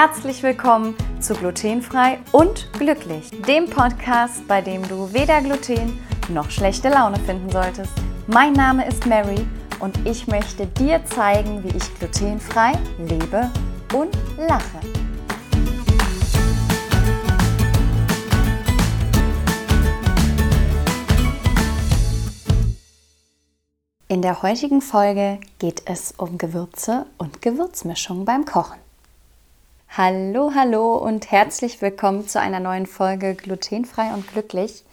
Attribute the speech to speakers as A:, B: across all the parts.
A: Herzlich willkommen zu Glutenfrei und Glücklich, dem Podcast, bei dem du weder Gluten noch schlechte Laune finden solltest. Mein Name ist Mary und ich möchte dir zeigen, wie ich glutenfrei lebe und lache. In der heutigen Folge geht es um Gewürze und Gewürzmischung beim Kochen. Hallo, hallo und herzlich willkommen zu einer neuen Folge Glutenfrei und glücklich.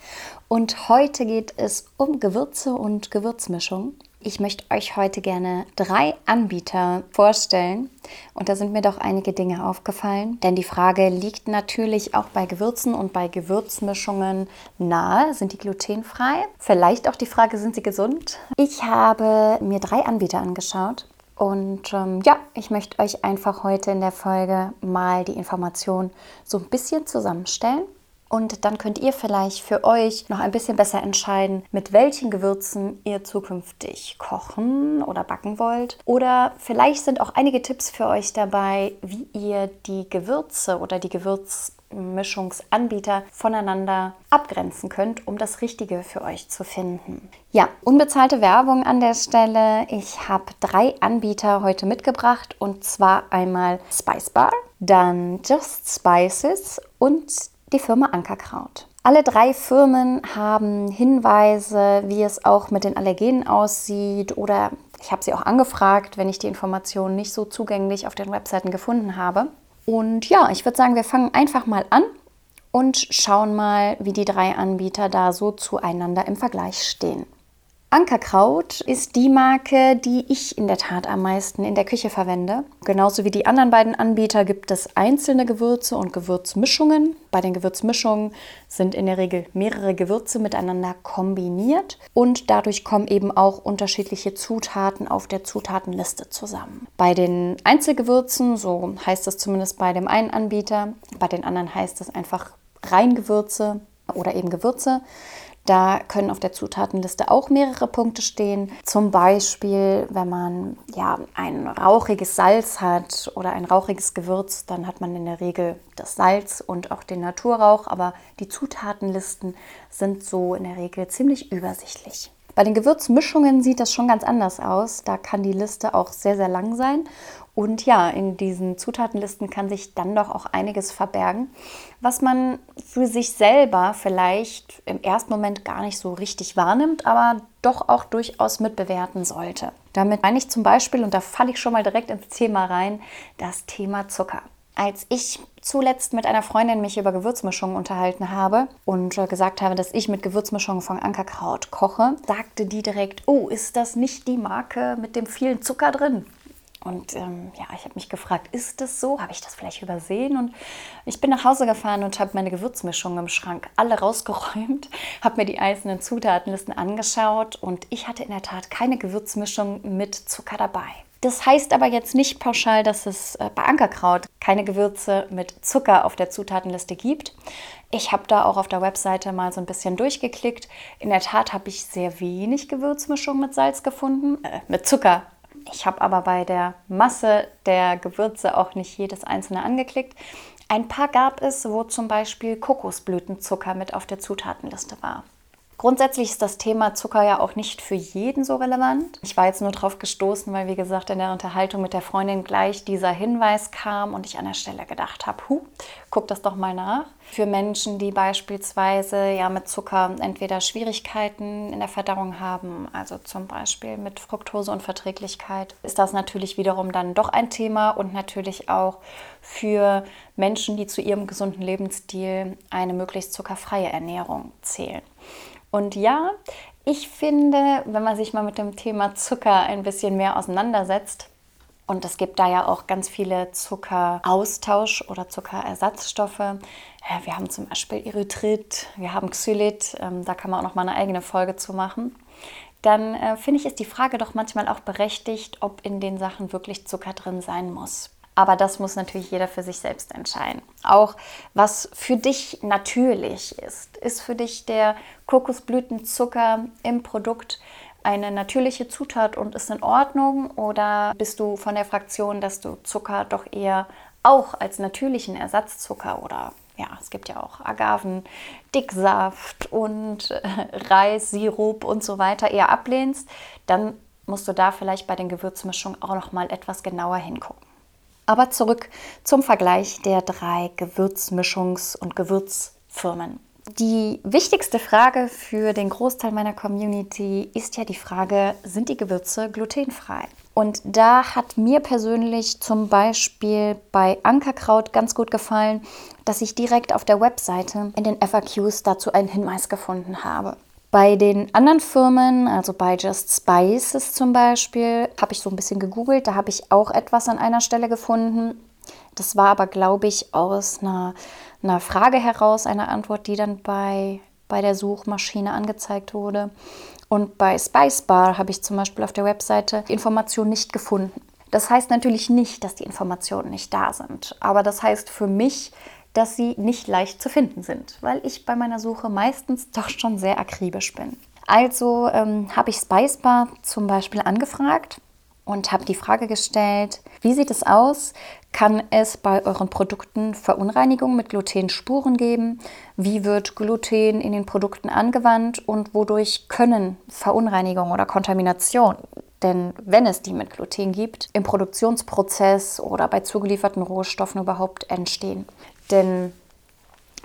A: Und heute geht es um Gewürze und Gewürzmischung. Ich möchte euch heute gerne drei Anbieter vorstellen. Und da sind mir doch einige Dinge aufgefallen. Denn die Frage liegt natürlich auch bei Gewürzen und bei Gewürzmischungen nahe. Sind die glutenfrei? Vielleicht auch die Frage, sind sie gesund? Ich habe mir drei Anbieter angeschaut. Und ähm, ja, ich möchte euch einfach heute in der Folge mal die Informationen so ein bisschen zusammenstellen und dann könnt ihr vielleicht für euch noch ein bisschen besser entscheiden, mit welchen Gewürzen ihr zukünftig kochen oder backen wollt. Oder vielleicht sind auch einige Tipps für euch dabei, wie ihr die Gewürze oder die Gewürzmischungsanbieter voneinander abgrenzen könnt, um das Richtige für euch zu finden. Ja, unbezahlte Werbung an der Stelle. Ich habe drei Anbieter heute mitgebracht und zwar einmal Spice Bar, dann Just Spices und die Firma Ankerkraut. Alle drei Firmen haben Hinweise, wie es auch mit den Allergenen aussieht oder ich habe sie auch angefragt, wenn ich die Informationen nicht so zugänglich auf den Webseiten gefunden habe. Und ja, ich würde sagen, wir fangen einfach mal an und schauen mal, wie die drei Anbieter da so zueinander im Vergleich stehen. Ankerkraut ist die Marke, die ich in der Tat am meisten in der Küche verwende. Genauso wie die anderen beiden Anbieter gibt es einzelne Gewürze und Gewürzmischungen. Bei den Gewürzmischungen sind in der Regel mehrere Gewürze miteinander kombiniert und dadurch kommen eben auch unterschiedliche Zutaten auf der Zutatenliste zusammen. Bei den Einzelgewürzen, so heißt es zumindest bei dem einen Anbieter, bei den anderen heißt es einfach Reingewürze oder eben Gewürze. Da können auf der Zutatenliste auch mehrere Punkte stehen. Zum Beispiel, wenn man ja ein rauchiges Salz hat oder ein rauchiges Gewürz, dann hat man in der Regel das Salz und auch den Naturrauch, aber die Zutatenlisten sind so in der Regel ziemlich übersichtlich. Bei den Gewürzmischungen sieht das schon ganz anders aus. Da kann die Liste auch sehr, sehr lang sein und ja, in diesen Zutatenlisten kann sich dann doch auch einiges verbergen, was man für sich selber vielleicht im ersten Moment gar nicht so richtig wahrnimmt, aber doch auch durchaus mitbewerten sollte. Damit meine ich zum Beispiel, und da falle ich schon mal direkt ins Thema rein, das Thema Zucker. Als ich zuletzt mit einer Freundin mich über Gewürzmischungen unterhalten habe und äh, gesagt habe, dass ich mit Gewürzmischungen von Ankerkraut koche, sagte die direkt, oh, ist das nicht die Marke mit dem vielen Zucker drin? Und ähm, ja, ich habe mich gefragt, ist das so? Habe ich das vielleicht übersehen? Und ich bin nach Hause gefahren und habe meine Gewürzmischungen im Schrank alle rausgeräumt, habe mir die einzelnen Zutatenlisten angeschaut und ich hatte in der Tat keine Gewürzmischung mit Zucker dabei. Das heißt aber jetzt nicht pauschal, dass es äh, bei Ankerkraut keine Gewürze mit Zucker auf der Zutatenliste gibt. Ich habe da auch auf der Webseite mal so ein bisschen durchgeklickt. In der Tat habe ich sehr wenig Gewürzmischung mit Salz gefunden, äh, mit Zucker ich habe aber bei der Masse der Gewürze auch nicht jedes einzelne angeklickt. Ein paar gab es, wo zum Beispiel Kokosblütenzucker mit auf der Zutatenliste war. Grundsätzlich ist das Thema Zucker ja auch nicht für jeden so relevant. Ich war jetzt nur darauf gestoßen, weil wie gesagt in der Unterhaltung mit der Freundin gleich dieser Hinweis kam und ich an der Stelle gedacht habe, hu, guck das doch mal nach. Für Menschen, die beispielsweise ja mit Zucker entweder Schwierigkeiten in der Verdauung haben, also zum Beispiel mit Fructose und Verträglichkeit, ist das natürlich wiederum dann doch ein Thema und natürlich auch für Menschen, die zu ihrem gesunden Lebensstil eine möglichst zuckerfreie Ernährung zählen. Und ja, ich finde, wenn man sich mal mit dem Thema Zucker ein bisschen mehr auseinandersetzt, und es gibt da ja auch ganz viele Zuckeraustausch- oder Zuckerersatzstoffe. Wir haben zum Beispiel Erythrit, wir haben Xylit, ähm, da kann man auch noch mal eine eigene Folge zu machen. Dann äh, finde ich, ist die Frage doch manchmal auch berechtigt, ob in den Sachen wirklich Zucker drin sein muss. Aber das muss natürlich jeder für sich selbst entscheiden. Auch was für dich natürlich ist. Ist für dich der Kokosblütenzucker im Produkt eine natürliche Zutat und ist in Ordnung? Oder bist du von der Fraktion, dass du Zucker doch eher auch als natürlichen Ersatzzucker oder ja, es gibt ja auch Agaven, Dicksaft und äh, Reissirup und so weiter eher ablehnst, dann musst du da vielleicht bei den Gewürzmischungen auch noch mal etwas genauer hingucken. Aber zurück zum Vergleich der drei Gewürzmischungs- und Gewürzfirmen. Die wichtigste Frage für den Großteil meiner Community ist ja die Frage, sind die Gewürze glutenfrei? Und da hat mir persönlich zum Beispiel bei Ankerkraut ganz gut gefallen, dass ich direkt auf der Webseite in den FAQs dazu einen Hinweis gefunden habe. Bei den anderen Firmen, also bei Just Spices zum Beispiel, habe ich so ein bisschen gegoogelt. Da habe ich auch etwas an einer Stelle gefunden. Das war aber, glaube ich, aus einer, einer Frage heraus, eine Antwort, die dann bei, bei der Suchmaschine angezeigt wurde. Und bei Spice Bar habe ich zum Beispiel auf der Webseite die Information nicht gefunden. Das heißt natürlich nicht, dass die Informationen nicht da sind, aber das heißt für mich, dass sie nicht leicht zu finden sind, weil ich bei meiner Suche meistens doch schon sehr akribisch bin. Also ähm, habe ich Spicebar zum Beispiel angefragt und habe die Frage gestellt, wie sieht es aus? Kann es bei euren Produkten Verunreinigungen mit Glutenspuren geben? Wie wird Gluten in den Produkten angewandt und wodurch können Verunreinigungen oder Kontamination, denn wenn es die mit Gluten gibt, im Produktionsprozess oder bei zugelieferten Rohstoffen überhaupt entstehen? Denn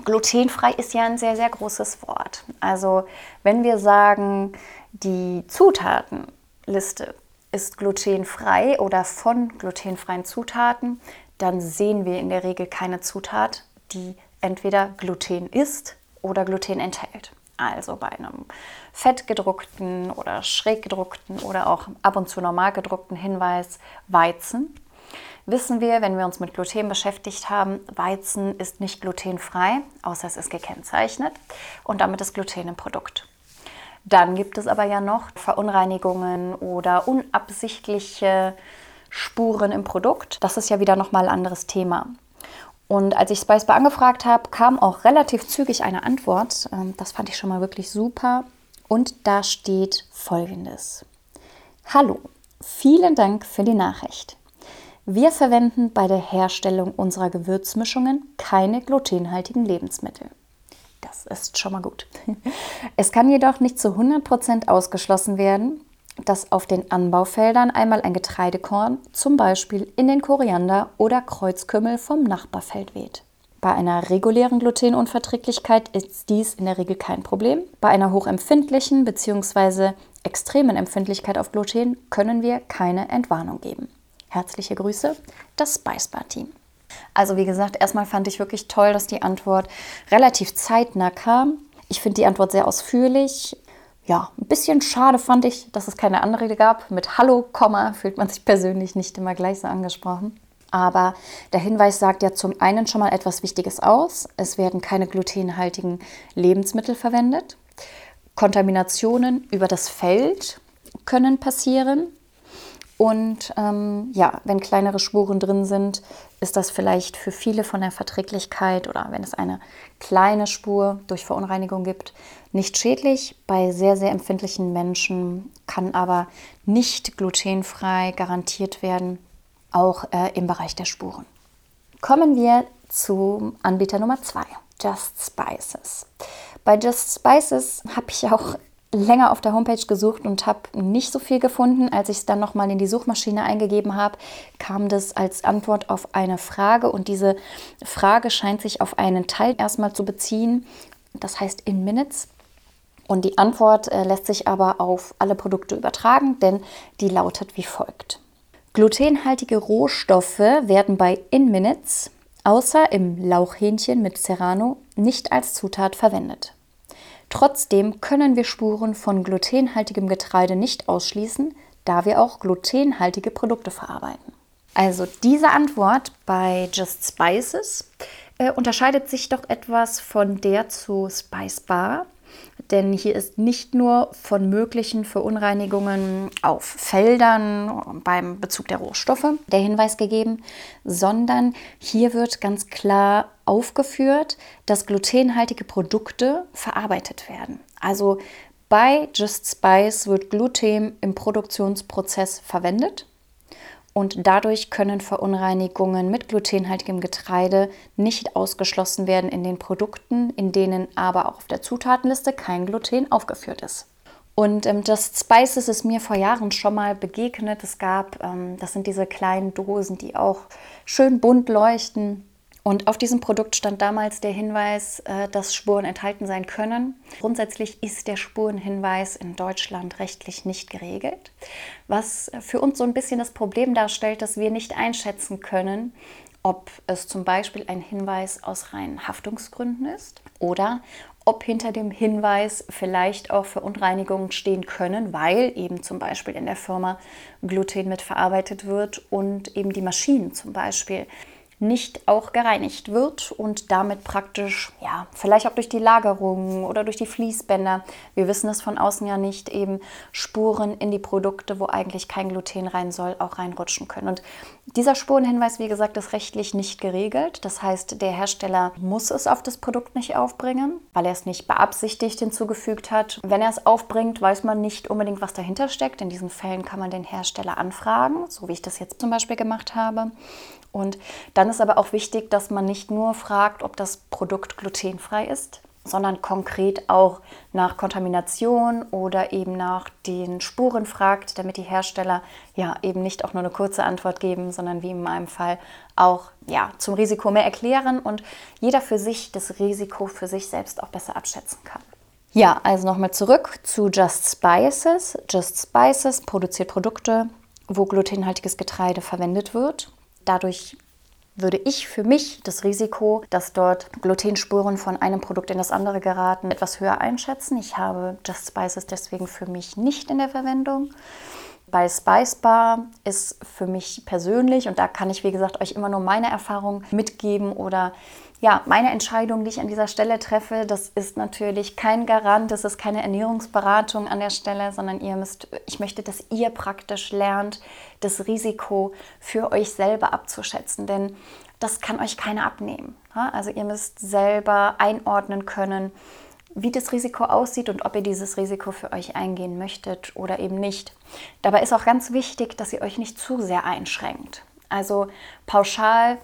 A: glutenfrei ist ja ein sehr, sehr großes Wort. Also wenn wir sagen, die Zutatenliste ist glutenfrei oder von glutenfreien Zutaten, dann sehen wir in der Regel keine Zutat, die entweder Gluten ist oder Gluten enthält. Also bei einem fettgedruckten oder schräg gedruckten oder auch ab und zu normal gedruckten Hinweis Weizen wissen wir, wenn wir uns mit Gluten beschäftigt haben, Weizen ist nicht glutenfrei, außer es ist gekennzeichnet und damit ist Gluten im Produkt. Dann gibt es aber ja noch Verunreinigungen oder unabsichtliche Spuren im Produkt. Das ist ja wieder nochmal ein anderes Thema. Und als ich Spicebar angefragt habe, kam auch relativ zügig eine Antwort. Ähm, das fand ich schon mal wirklich super. Und da steht folgendes. Hallo, vielen Dank für die Nachricht. Wir verwenden bei der Herstellung unserer Gewürzmischungen keine glutenhaltigen Lebensmittel. Das ist schon mal gut. Es kann jedoch nicht zu 100% ausgeschlossen werden, dass auf den Anbaufeldern einmal ein Getreidekorn, zum Beispiel in den Koriander oder Kreuzkümmel vom Nachbarfeld weht. Bei einer regulären Glutenunverträglichkeit ist dies in der Regel kein Problem. Bei einer hochempfindlichen bzw. extremen Empfindlichkeit auf Gluten können wir keine Entwarnung geben. Herzliche Grüße, das Spicebar-Team. Also wie gesagt, erstmal fand ich wirklich toll, dass die Antwort relativ zeitnah kam. Ich finde die Antwort sehr ausführlich. Ja, ein bisschen schade fand ich, dass es keine andere gab. Mit Hallo, Komma fühlt man sich persönlich nicht immer gleich so angesprochen. Aber der Hinweis sagt ja zum einen schon mal etwas Wichtiges aus. Es werden keine glutenhaltigen Lebensmittel verwendet. Kontaminationen über das Feld können passieren. Und ähm, ja, wenn kleinere Spuren drin sind, ist das vielleicht für viele von der Verträglichkeit oder wenn es eine kleine Spur durch Verunreinigung gibt, nicht schädlich. Bei sehr, sehr empfindlichen Menschen kann aber nicht glutenfrei garantiert werden, auch äh, im Bereich der Spuren. Kommen wir zum Anbieter Nummer 2, Just Spices. Bei Just Spices habe ich auch länger auf der Homepage gesucht und habe nicht so viel gefunden. Als ich es dann nochmal in die Suchmaschine eingegeben habe, kam das als Antwort auf eine Frage und diese Frage scheint sich auf einen Teil erstmal zu beziehen, das heißt in Minutes. Und die Antwort äh, lässt sich aber auf alle Produkte übertragen, denn die lautet wie folgt. Glutenhaltige Rohstoffe werden bei In Minutes außer im Lauchhähnchen mit Serrano nicht als Zutat verwendet. Trotzdem können wir Spuren von glutenhaltigem Getreide nicht ausschließen, da wir auch glutenhaltige Produkte verarbeiten. Also diese Antwort bei Just Spices äh, unterscheidet sich doch etwas von der zu Spice Bar, denn hier ist nicht nur von möglichen Verunreinigungen auf Feldern beim Bezug der Rohstoffe der Hinweis gegeben, sondern hier wird ganz klar aufgeführt, dass glutenhaltige Produkte verarbeitet werden. Also bei Just Spice wird Gluten im Produktionsprozess verwendet und dadurch können Verunreinigungen mit glutenhaltigem Getreide nicht ausgeschlossen werden in den Produkten, in denen aber auch auf der Zutatenliste kein Gluten aufgeführt ist. Und ähm, Just Spices ist mir vor Jahren schon mal begegnet. Es gab, ähm, das sind diese kleinen Dosen, die auch schön bunt leuchten. Und auf diesem Produkt stand damals der Hinweis, äh, dass Spuren enthalten sein können. Grundsätzlich ist der Spurenhinweis in Deutschland rechtlich nicht geregelt, was für uns so ein bisschen das Problem darstellt, dass wir nicht einschätzen können, ob es zum Beispiel ein Hinweis aus reinen Haftungsgründen ist oder ob hinter dem Hinweis vielleicht auch Verunreinigungen stehen können, weil eben zum Beispiel in der Firma Gluten mitverarbeitet wird und eben die Maschinen zum Beispiel nicht auch gereinigt wird und damit praktisch, ja, vielleicht auch durch die Lagerung oder durch die Fließbänder, wir wissen es von außen ja nicht, eben Spuren in die Produkte, wo eigentlich kein Gluten rein soll, auch reinrutschen können. Und dieser Spurenhinweis, wie gesagt, ist rechtlich nicht geregelt. Das heißt, der Hersteller muss es auf das Produkt nicht aufbringen, weil er es nicht beabsichtigt hinzugefügt hat. Wenn er es aufbringt, weiß man nicht unbedingt, was dahinter steckt. In diesen Fällen kann man den Hersteller anfragen, so wie ich das jetzt zum Beispiel gemacht habe. Und dann ist aber auch wichtig, dass man nicht nur fragt, ob das Produkt glutenfrei ist, sondern konkret auch nach Kontamination oder eben nach den Spuren fragt, damit die Hersteller ja eben nicht auch nur eine kurze Antwort geben, sondern wie in meinem Fall auch ja zum Risiko mehr erklären und jeder für sich das Risiko für sich selbst auch besser abschätzen kann. Ja, also nochmal zurück zu Just Spices. Just Spices produziert Produkte, wo glutenhaltiges Getreide verwendet wird Dadurch würde ich für mich das Risiko, dass dort Glutenspuren von einem Produkt in das andere geraten, etwas höher einschätzen. Ich habe Just Spices deswegen für mich nicht in der Verwendung. Bei Spice Bar ist für mich persönlich, und da kann ich, wie gesagt, euch immer nur meine Erfahrung mitgeben oder ja, meine Entscheidung, die ich an dieser Stelle treffe, das ist natürlich kein Garant, das ist keine Ernährungsberatung an der Stelle, sondern ihr müsst, ich möchte, dass ihr praktisch lernt, das Risiko für euch selber abzuschätzen, denn das kann euch keiner abnehmen. Also ihr müsst selber einordnen können, wie das Risiko aussieht und ob ihr dieses Risiko für euch eingehen möchtet oder eben nicht. Dabei ist auch ganz wichtig, dass ihr euch nicht zu sehr einschränkt. Also pauschal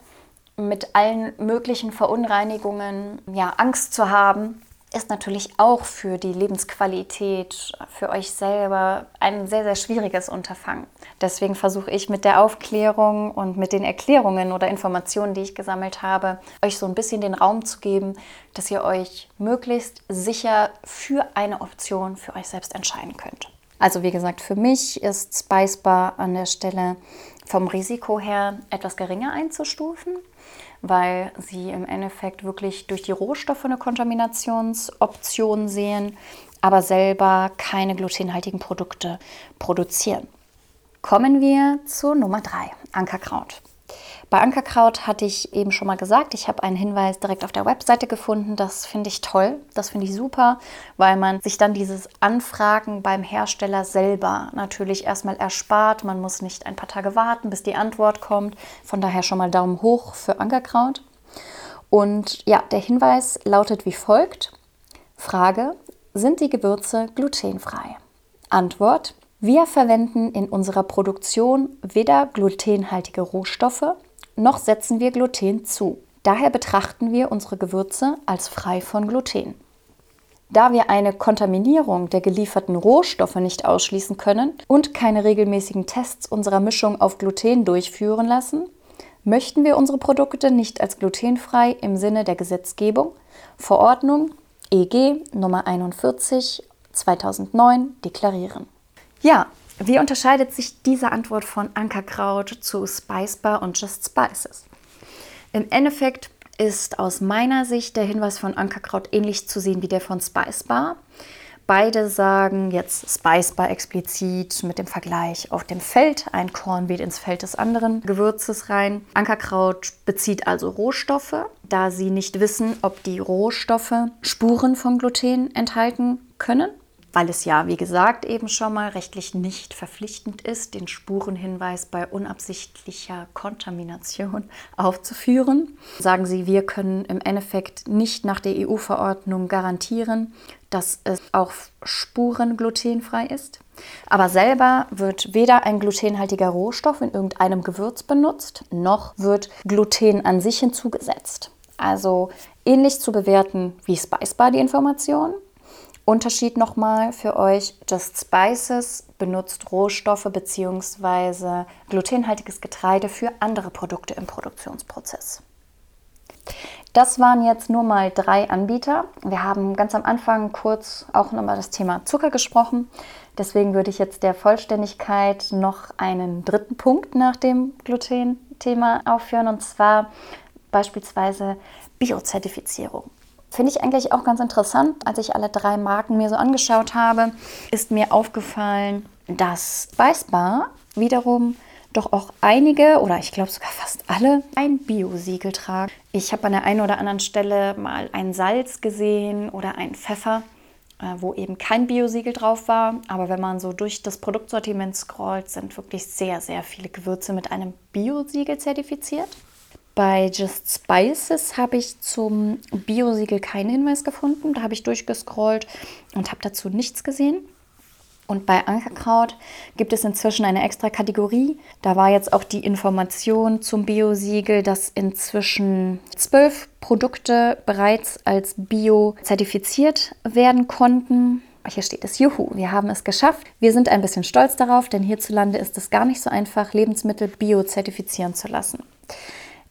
A: mit allen möglichen Verunreinigungen ja, Angst zu haben, ist natürlich auch für die Lebensqualität, für euch selber ein sehr, sehr schwieriges Unterfangen. Deswegen versuche ich mit der Aufklärung und mit den Erklärungen oder Informationen, die ich gesammelt habe, euch so ein bisschen den Raum zu geben, dass ihr euch möglichst sicher für eine Option für euch selbst entscheiden könnt. Also wie gesagt, für mich ist Spice an der Stelle vom Risiko her etwas geringer einzustufen weil sie im Endeffekt wirklich durch die Rohstoffe eine Kontaminationsoption sehen, aber selber keine glutenhaltigen Produkte produzieren. Kommen wir zu Nummer 3, Ankerkraut. Bei Ankerkraut hatte ich eben schon mal gesagt, ich habe einen Hinweis direkt auf der Webseite gefunden. Das finde ich toll, das finde ich super, weil man sich dann dieses Anfragen beim Hersteller selber natürlich erstmal erspart. Man muss nicht ein paar Tage warten, bis die Antwort kommt. Von daher schon mal Daumen hoch für Ankerkraut. Und ja, der Hinweis lautet wie folgt. Frage, sind die Gewürze glutenfrei? Antwort, wir verwenden in unserer Produktion weder glutenhaltige Rohstoffe noch setzen wir Gluten zu. Daher betrachten wir unsere Gewürze als frei von Gluten. Da wir eine Kontaminierung der gelieferten Rohstoffe nicht ausschließen können und keine regelmäßigen Tests unserer Mischung auf Gluten durchführen lassen, möchten wir unsere Produkte nicht als glutenfrei im Sinne der Gesetzgebung, Verordnung EG Nummer 41 2009 deklarieren. Ja, wie unterscheidet sich diese Antwort von Ankerkraut zu Spicebar und Just Spices? Im Endeffekt ist aus meiner Sicht der Hinweis von Ankerkraut ähnlich zu sehen wie der von Spicebar. Beide sagen jetzt Spicebar explizit mit dem Vergleich auf dem Feld. Ein Korn weht ins Feld des anderen Gewürzes rein. Ankerkraut bezieht also Rohstoffe, da sie nicht wissen, ob die Rohstoffe Spuren von Gluten enthalten können weil es ja, wie gesagt, eben schon mal rechtlich nicht verpflichtend ist, den Spurenhinweis bei unabsichtlicher Kontamination aufzuführen. Sagen Sie, wir können im Endeffekt nicht nach der EU-Verordnung garantieren, dass es auch spurenglutenfrei ist. Aber selber wird weder ein glutenhaltiger Rohstoff in irgendeinem Gewürz benutzt, noch wird Gluten an sich hinzugesetzt. Also ähnlich zu bewerten wie Spicebar die Information. Unterschied nochmal für euch, Just Spices benutzt Rohstoffe bzw. glutenhaltiges Getreide für andere Produkte im Produktionsprozess. Das waren jetzt nur mal drei Anbieter. Wir haben ganz am Anfang kurz auch nochmal das Thema Zucker gesprochen. Deswegen würde ich jetzt der Vollständigkeit noch einen dritten Punkt nach dem Gluten-Thema aufführen und zwar beispielsweise Biozertifizierung. Finde ich eigentlich auch ganz interessant. Als ich alle drei Marken mir so angeschaut habe, ist mir aufgefallen, dass Weißbar wiederum doch auch einige oder ich glaube sogar fast alle ein Bio-Siegel tragen. Ich habe an der einen oder anderen Stelle mal ein Salz gesehen oder ein Pfeffer, äh, wo eben kein Bio-Siegel drauf war. Aber wenn man so durch das Produktsortiment scrollt, sind wirklich sehr, sehr viele Gewürze mit einem Bio-Siegel zertifiziert. Bei Just Spices habe ich zum Bio-Siegel keinen Hinweis gefunden. Da habe ich durchgescrollt und habe dazu nichts gesehen. Und bei Ankerkraut gibt es inzwischen eine extra Kategorie. Da war jetzt auch die Information zum Bio-Siegel, dass inzwischen zwölf Produkte bereits als Bio zertifiziert werden konnten. Hier steht es, juhu, wir haben es geschafft. Wir sind ein bisschen stolz darauf, denn hierzulande ist es gar nicht so einfach, Lebensmittel bio zertifizieren zu lassen.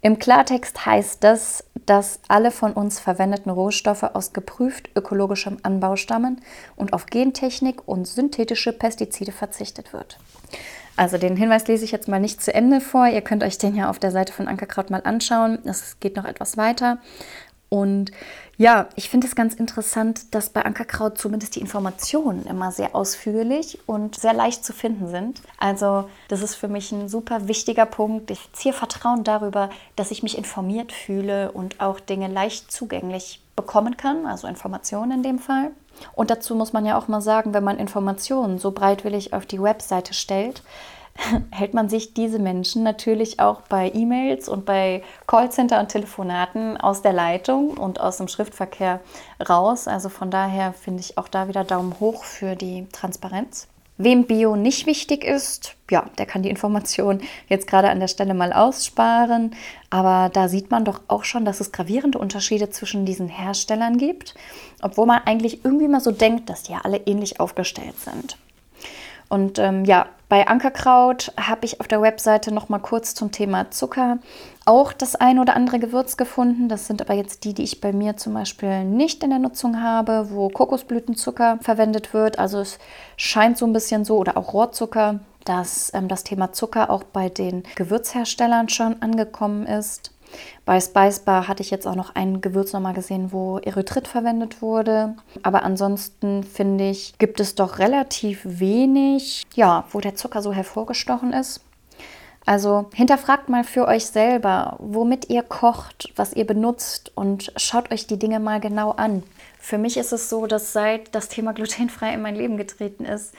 A: Im Klartext heißt das, dass alle von uns verwendeten Rohstoffe aus geprüft ökologischem Anbau stammen und auf Gentechnik und synthetische Pestizide verzichtet wird. Also den Hinweis lese ich jetzt mal nicht zu Ende vor. Ihr könnt euch den ja auf der Seite von Ankerkraut mal anschauen. Es geht noch etwas weiter. Und ja, ich finde es ganz interessant, dass bei Ankerkraut zumindest die Informationen immer sehr ausführlich und sehr leicht zu finden sind. Also das ist für mich ein super wichtiger Punkt. Ich ziehe Vertrauen darüber, dass ich mich informiert fühle und auch Dinge leicht zugänglich bekommen kann, also Informationen in dem Fall. Und dazu muss man ja auch mal sagen, wenn man Informationen so breitwillig auf die Webseite stellt, hält man sich diese Menschen natürlich auch bei E-Mails und bei Callcenter und Telefonaten aus der Leitung und aus dem Schriftverkehr raus. Also von daher finde ich auch da wieder Daumen hoch für die Transparenz. Wem Bio nicht wichtig ist, ja, der kann die Information jetzt gerade an der Stelle mal aussparen. Aber da sieht man doch auch schon, dass es gravierende Unterschiede zwischen diesen Herstellern gibt, obwohl man eigentlich irgendwie mal so denkt, dass die ja alle ähnlich aufgestellt sind. Und ähm, ja, bei Ankerkraut habe ich auf der Webseite noch mal kurz zum Thema Zucker auch das ein oder andere Gewürz gefunden. Das sind aber jetzt die, die ich bei mir zum Beispiel nicht in der Nutzung habe, wo Kokosblütenzucker verwendet wird. Also es scheint so ein bisschen so oder auch Rohrzucker, dass ähm, das Thema Zucker auch bei den Gewürzherstellern schon angekommen ist. Bei Spice Bar hatte ich jetzt auch noch ein Gewürz nochmal gesehen, wo Erythrit verwendet wurde. Aber ansonsten finde ich, gibt es doch relativ wenig, ja, wo der Zucker so hervorgestochen ist. Also hinterfragt mal für euch selber, womit ihr kocht, was ihr benutzt und schaut euch die Dinge mal genau an. Für mich ist es so, dass seit das Thema glutenfrei in mein Leben getreten ist,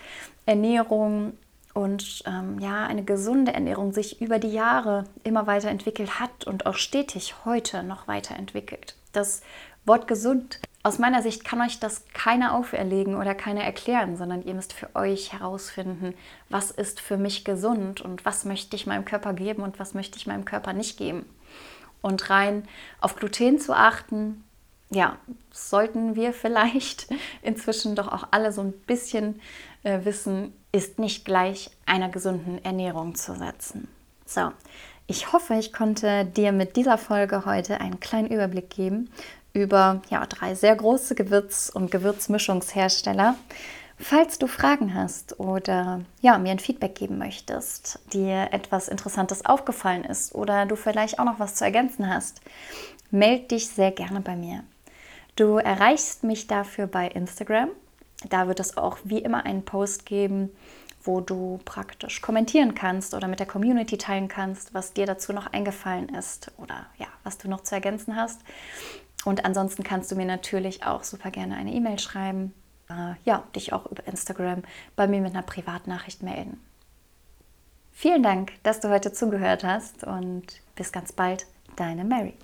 A: Ernährung und ähm, ja, eine gesunde Ernährung sich über die Jahre immer weiterentwickelt hat und auch stetig heute noch weiterentwickelt. Das Wort gesund, aus meiner Sicht kann euch das keiner auferlegen oder keiner erklären, sondern ihr müsst für euch herausfinden, was ist für mich gesund und was möchte ich meinem Körper geben und was möchte ich meinem Körper nicht geben. Und rein auf Gluten zu achten, ja, sollten wir vielleicht inzwischen doch auch alle so ein bisschen äh, wissen, ist nicht gleich einer gesunden Ernährung zu setzen. So, ich hoffe, ich konnte dir mit dieser Folge heute einen kleinen Überblick geben über ja, drei sehr große Gewürz- und Gewürzmischungshersteller. Falls du Fragen hast oder ja, mir ein Feedback geben möchtest, dir etwas Interessantes aufgefallen ist oder du vielleicht auch noch was zu ergänzen hast, melde dich sehr gerne bei mir. Du erreichst mich dafür bei Instagram. Da wird es auch wie immer einen Post geben, wo du praktisch kommentieren kannst oder mit der Community teilen kannst, was dir dazu noch eingefallen ist oder ja, was du noch zu ergänzen hast. Und ansonsten kannst du mir natürlich auch super gerne eine E-Mail schreiben, äh, ja, dich auch über Instagram bei mir mit einer Privatnachricht melden. Vielen Dank, dass du heute zugehört hast und bis ganz bald, deine Mary.